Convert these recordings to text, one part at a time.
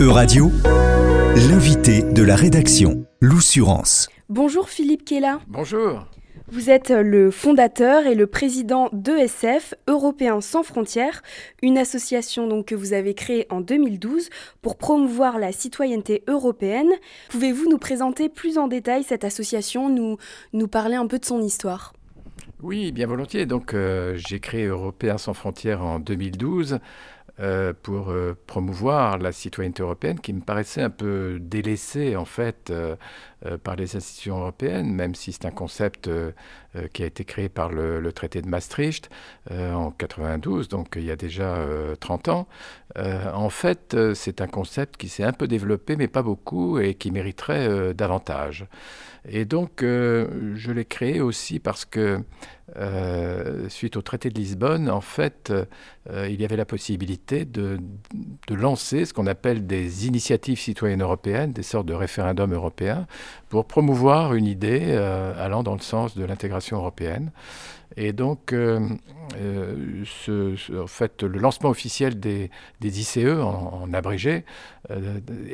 Euradio, l'invité de la rédaction, l'Oussurance. Bonjour Philippe Kella. Bonjour. Vous êtes le fondateur et le président d'ESF, Européens sans frontières, une association donc que vous avez créée en 2012 pour promouvoir la citoyenneté européenne. Pouvez-vous nous présenter plus en détail cette association, nous, nous parler un peu de son histoire? Oui, bien volontiers. Donc euh, j'ai créé Européens sans frontières en 2012 euh, pour euh, promouvoir la citoyenneté européenne qui me paraissait un peu délaissée en fait euh, par les institutions européennes, même si c'est un concept qui a été créé par le, le traité de Maastricht en 92, donc il y a déjà 30 ans. en fait, c'est un concept qui s'est un peu développé, mais pas beaucoup, et qui mériterait davantage. Et donc, je l'ai créé aussi parce que euh, suite au traité de Lisbonne, en fait, euh, il y avait la possibilité de, lancer ce qu'on appelle des initiatives citoyennes européennes, des sortes de référendums européens, pour promouvoir une idée euh, allant dans le sens de l'intégration européenne. Et donc, fait, le lancement officiel des, ICE, en, en abrégé,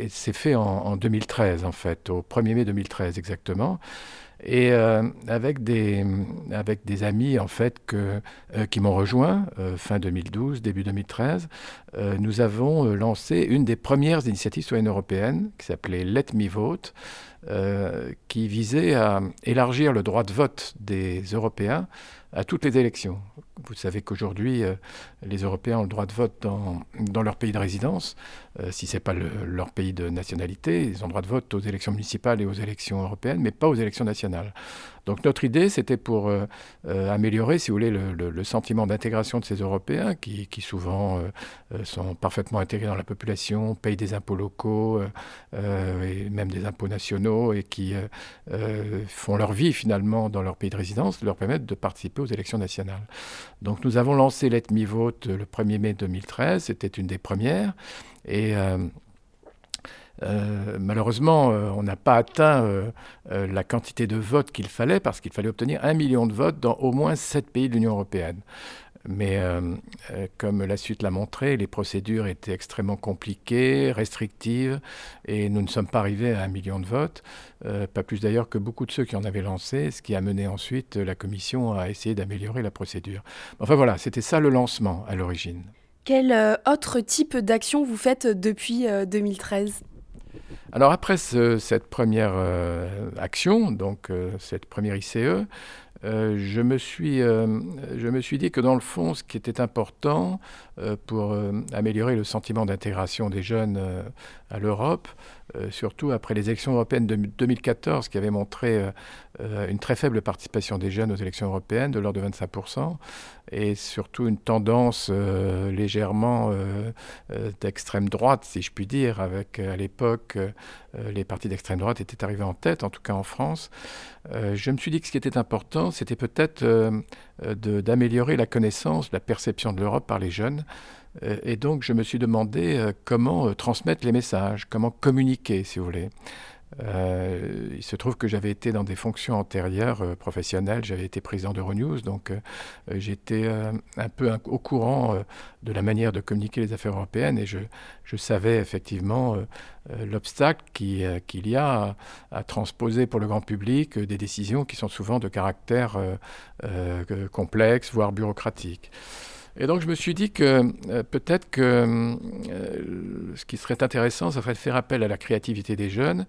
s'est fait en, en 2013, en fait, au 1er mai 2013 exactement et euh, avec, des, amis en fait euh, qui m'ont rejoint euh, fin 2012, début 2013, euh, nous avons lancé une des premières initiatives citoyennes européennes qui s'appelait Let Me Vote, euh, qui visait à élargir le droit de vote des Européens à toutes les élections. Vous savez qu'aujourd'hui, euh, les Européens ont le droit de vote dans, dans leur pays de résidence, euh, si ce n'est pas le, leur pays de nationalité. Ils ont le droit de vote aux élections municipales et aux élections européennes, mais pas aux élections nationales. Donc notre idée, c'était pour euh, euh, améliorer, si vous voulez, le, sentiment d'intégration de ces Européens qui, souvent euh, sont parfaitement intégrés dans la population, payent des impôts locaux et même des impôts nationaux et qui font leur vie finalement dans leur pays de résidence, leur permettre de participer aux élections nationales. Donc nous avons lancé Let Me Vote le 1er mai 2013, c'était une des premières. Et euh, malheureusement, euh, on n'a pas atteint euh, la quantité de votes qu'il fallait parce qu'il fallait obtenir un million de votes dans au moins sept pays de l'Union européenne. Mais comme la suite l'a montré, les procédures étaient extrêmement compliquées, restrictives, et nous ne sommes pas arrivés à un million de votes, pas plus d'ailleurs que beaucoup de ceux qui en avaient lancé, ce qui a mené ensuite la Commission à essayer d'améliorer la procédure. Enfin voilà, c'était ça le lancement à l'origine. Quel autre type d'action vous faites depuis euh, 2013 Alors après ce, cette première euh, action, donc euh, cette première ICE, euh, je, me suis, je me suis dit que dans le fond, ce qui était important pour améliorer le sentiment d'intégration des jeunes à l'Europe, surtout après les élections européennes de 2014 qui avaient montré une très faible participation des jeunes aux élections européennes de l'ordre de 25%, et surtout une tendance euh, légèrement euh, euh, d'extrême droite, si je puis dire, avec à l'époque les partis d'extrême droite étaient arrivés en tête, en tout cas en France. Je me suis dit que ce qui était important, c'était peut-être d'améliorer la connaissance, la perception de l'Europe par les jeunes. Et donc je me suis demandé comment transmettre les messages, comment communiquer, si vous voulez. Euh, il se trouve que j'avais été dans des fonctions antérieures euh, professionnelles, j'avais été président d'Euronews, donc euh, j'étais un peu au courant de la manière de communiquer les affaires européennes et je, savais effectivement l'obstacle qu'il qui y a à, transposer pour le grand public des décisions qui sont souvent de caractère complexe, voire bureaucratique. Et donc je me suis dit que euh, peut-être que euh, ce qui serait intéressant, ça serait de faire appel à la créativité des jeunes.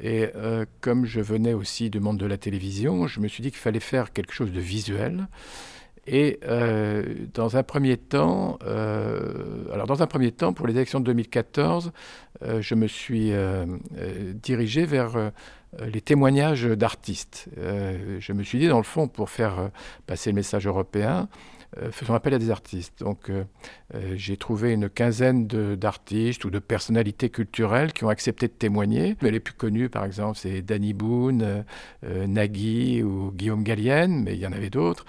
Et euh, comme je venais aussi du monde de la télévision, je me suis dit qu'il fallait faire quelque chose de visuel. Et dans un premier temps, alors dans un premier temps, pour les élections de 2014, euh, je me suis dirigé vers les témoignages d'artistes. Je me suis dit, dans le fond, pour faire passer le message européen, faisons appel à des artistes. Donc euh, euh, j'ai trouvé une quinzaine d'artistes ou de personnalités culturelles qui ont accepté de témoigner. Les plus connus, par exemple, c'est Danny Boone, euh, euh, Nagui ou Guillaume Gallienne, mais il y en avait d'autres,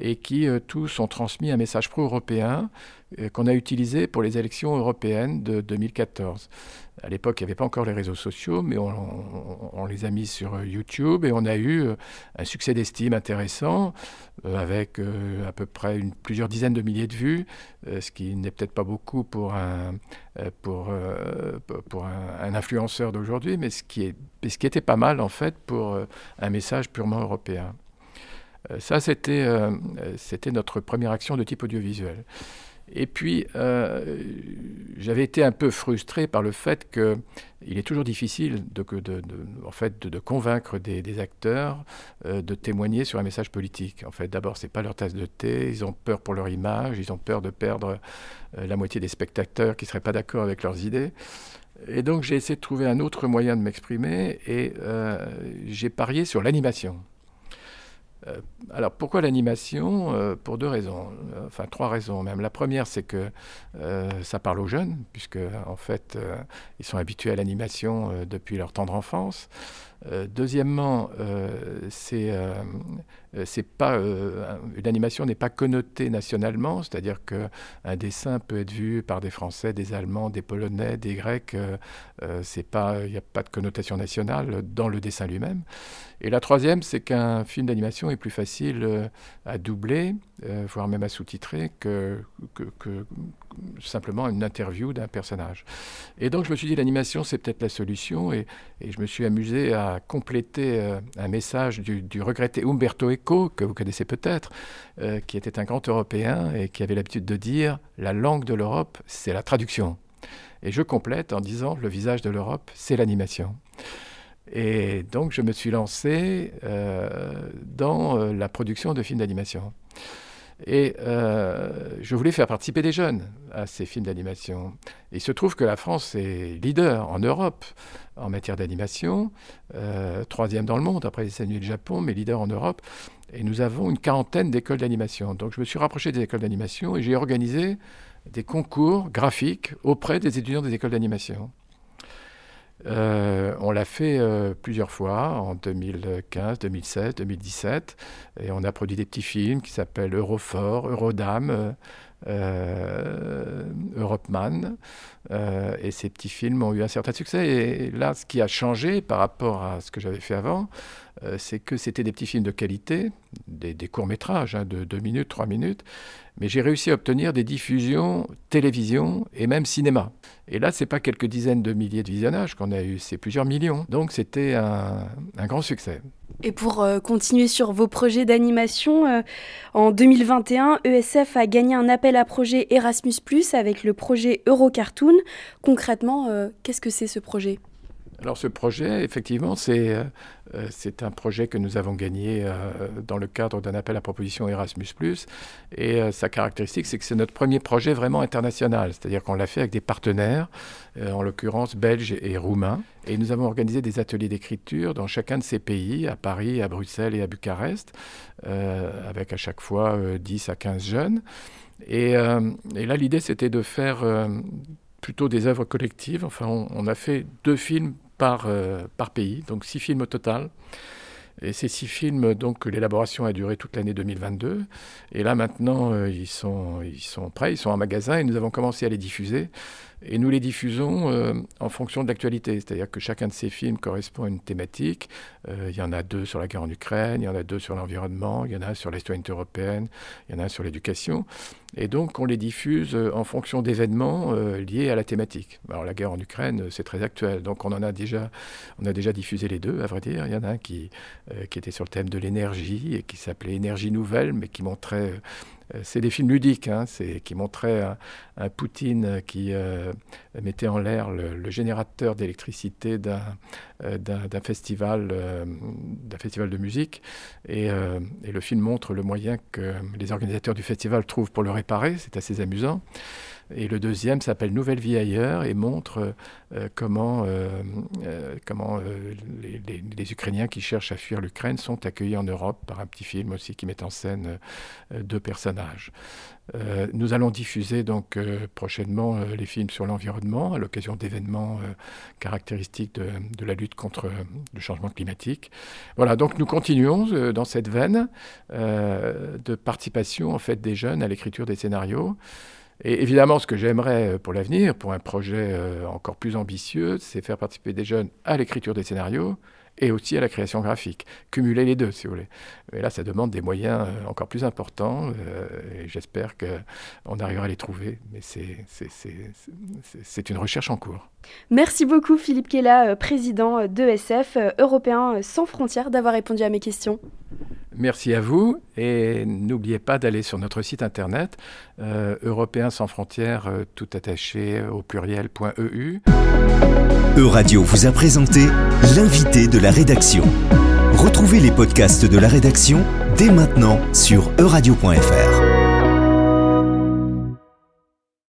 et qui euh, tous ont transmis un message pro-européen euh, qu'on a utilisé pour les élections européennes de 2014. À l'époque, il n'y avait pas encore les réseaux sociaux, mais on, les a mis sur YouTube et on a eu euh, un succès d'estime intéressant euh, avec euh, à peu près plusieurs dizaines de milliers de vues, euh, ce qui n'est peut-être pas beaucoup pour un, euh, euh, influenceur d'aujourd'hui, mais ce qui, ce qui était pas mal en fait pour un message purement européen. ça, c'était notre première action de type audiovisuel. Et puis, euh, j'avais été un peu frustré par le fait qu'il est toujours difficile de, convaincre des, acteurs euh, de témoigner sur un message politique. En fait, d'abord, ce n'est pas leur tasse de thé, ils ont peur pour leur image, ils ont peur de perdre euh, la moitié des spectateurs qui ne seraient pas d'accord avec leurs idées. Et donc, j'ai essayé de trouver un autre moyen de m'exprimer et j'ai parié sur l'animation. Euh, alors pourquoi l'animation euh, Pour deux raisons, euh, enfin trois raisons même. La première, c'est que ça parle aux jeunes, puisque en fait, ils sont habitués à l'animation depuis leur tendre enfance. Deuxièmement, c'est c'est pas une animation n'est pas connotée nationalement, c'est-à-dire qu'un dessin peut être vu par des Français, des Allemands, des Polonais, des Grecs. c'est pas, il n'y a pas de connotation nationale dans le dessin lui-même. Et la troisième, c'est qu'un film d'animation est plus facile euh, à doubler, euh, voire même à sous-titrer, que, que, simplement une interview d'un personnage. Et donc je me suis dit, l'animation, c'est peut-être la solution, et, je me suis amusé à compléter euh, un message du, du, regretté Umberto Eco, que vous connaissez peut-être, qui était un grand Européen et qui avait l'habitude de dire, la langue de l'Europe, c'est la traduction. Et je complète en disant, le visage de l'Europe, c'est l'animation. Et donc, je me suis lancé euh, dans euh, la production de films d'animation. Et euh, je voulais faire participer des jeunes à ces films d'animation. Il se trouve que la France est leader en Europe en matière d'animation, troisième dans le monde après les États-Unis et le Japon, mais leader en Europe. Et nous avons une quarantaine d'écoles d'animation. Donc je me suis rapproché des écoles d'animation et j'ai organisé des concours graphiques auprès des étudiants des écoles d'animation. Euh, on l'a fait euh, plusieurs fois, en 2015, 2016, 2017, et on a produit des petits films qui s'appellent Eurofort, Eurodame, euh, Europeman, et ces petits films ont eu un certain succès. Et là, ce qui a changé par rapport à ce que j'avais fait avant, c'est que c'était des petits films de qualité, des, courts-métrages hein, de 2 minutes, 3 minutes, mais j'ai réussi à obtenir des diffusions télévision et même cinéma. Et là, ce n'est pas quelques dizaines de milliers de visionnages qu'on a eu, c'est plusieurs millions. Donc c'était un, grand succès. Et pour euh, continuer sur vos projets d'animation, euh, en 2021, ESF a gagné un appel à projet Erasmus ⁇ avec le projet Eurocartoon. Concrètement, euh, qu'est-ce que c'est ce projet? Alors ce projet, effectivement, c'est euh, c'est un projet que nous avons gagné euh, dans le cadre d'un appel à proposition Erasmus ⁇ Et euh, sa caractéristique, c'est que c'est notre premier projet vraiment international, c'est-à-dire qu'on l'a fait avec des partenaires, en l'occurrence belges et roumains. Et nous avons organisé des ateliers d'écriture dans chacun de ces pays, à Paris, à Bruxelles et à Bucarest, avec à chaque fois 10 à 15 jeunes. Et là, l'idée, c'était de faire plutôt des œuvres collectives. Enfin, on a fait deux films par, euh, par pays, donc six films au total. Et ces six films, donc l'élaboration a duré toute l'année 2022. Et là maintenant, euh, ils, sont, ils sont prêts, ils sont en magasin et nous avons commencé à les diffuser. Et nous les diffusons euh, en fonction de l'actualité. C'est-à-dire que chacun de ces films correspond à une thématique. il y en a deux sur la guerre en Ukraine, il y en a deux sur l'environnement, il y en a un sur l'histoire européenne, il y en a un sur l'éducation. Et donc, on les diffuse euh, en fonction d'événements euh, liés à la thématique. Alors, la guerre en Ukraine, c'est très actuel. Donc, on en a déjà, on a déjà diffusé les deux, à vrai dire. Il y en a un qui, euh, qui était sur le thème de l'énergie et qui s'appelait Énergie nouvelle, mais qui montrait c'est des films ludiques, hein, qui montraient un, Poutine qui mettait en l'air le, générateur d'électricité d'un d'un festival, festival de musique. Et, le film montre le moyen que les organisateurs du festival trouvent pour le réparer, c'est assez amusant. Et le deuxième s'appelle Nouvelle vie ailleurs et montre euh, comment, euh, euh, comment les, Ukrainiens qui cherchent à fuir l'Ukraine sont accueillis en Europe par un petit film aussi qui met en scène deux personnages. nous allons diffuser donc prochainement les films sur l'environnement à l'occasion d'événements caractéristiques de, de, la lutte contre le changement climatique. Voilà, donc nous continuons dans cette veine de participation en fait des jeunes à l'écriture des scénarios. Et évidemment, ce que j'aimerais pour l'avenir, pour un projet encore plus ambitieux, c'est faire participer des jeunes à l'écriture des scénarios, et aussi à la création graphique. Cumuler les deux, si vous voulez. Mais là, ça demande des moyens euh, encore plus importants euh, et j'espère qu'on arrivera à les trouver. Mais c'est une recherche en cours. Merci beaucoup, Philippe Kella, euh, président d'ESF, Européen sans frontières, d'avoir répondu à mes questions. Merci à vous et n'oubliez pas d'aller sur notre site internet euh, européen sans frontières euh, tout attaché au pluriel.eu. Euradio vous a présenté l'invité de la rédaction. Retrouvez les podcasts de la rédaction dès maintenant sur euradio.fr.